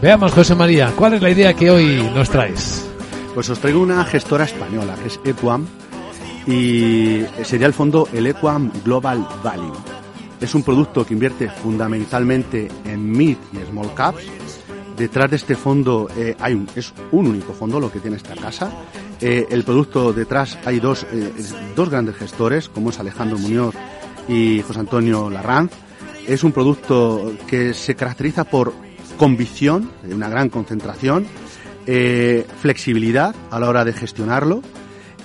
Veamos, José María, ¿cuál es la idea que hoy nos traes? Pues os traigo una gestora española, que es Equam, y sería el fondo el Equam Global Value. Es un producto que invierte fundamentalmente en mid y small caps. Detrás de este fondo eh, hay un, es un único fondo lo que tiene esta casa. Eh, el producto detrás hay dos, eh, dos grandes gestores, como es Alejandro Muñoz y José Antonio Larranz. Es un producto que se caracteriza por convicción, una gran concentración, flexibilidad a la hora de gestionarlo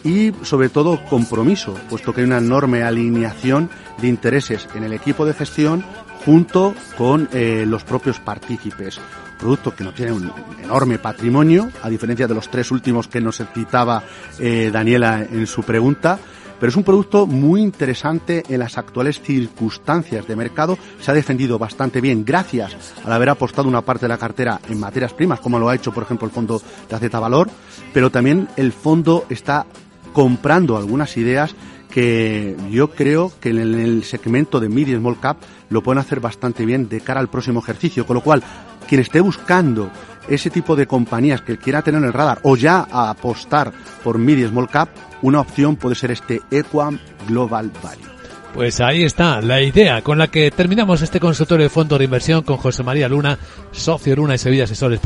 y sobre todo compromiso, puesto que hay una enorme alineación de intereses en el equipo de gestión junto con eh, los propios partícipes. Producto que no tiene un enorme patrimonio, a diferencia de los tres últimos que nos citaba eh, Daniela en su pregunta, pero es un producto muy interesante en las actuales circunstancias de mercado. Se ha defendido bastante bien gracias al haber apostado una parte de la cartera en materias primas, como lo ha hecho, por ejemplo, el fondo de Z Valor, pero también el fondo está comprando algunas ideas que yo creo que en el segmento de mid y small cap lo pueden hacer bastante bien de cara al próximo ejercicio, con lo cual quien esté buscando ese tipo de compañías que quiera tener en el radar o ya apostar por mid y small cap, una opción puede ser este Equam Global Value. Pues ahí está la idea con la que terminamos este consultorio de fondo de inversión con José María Luna, socio Luna y Sevilla Asesores.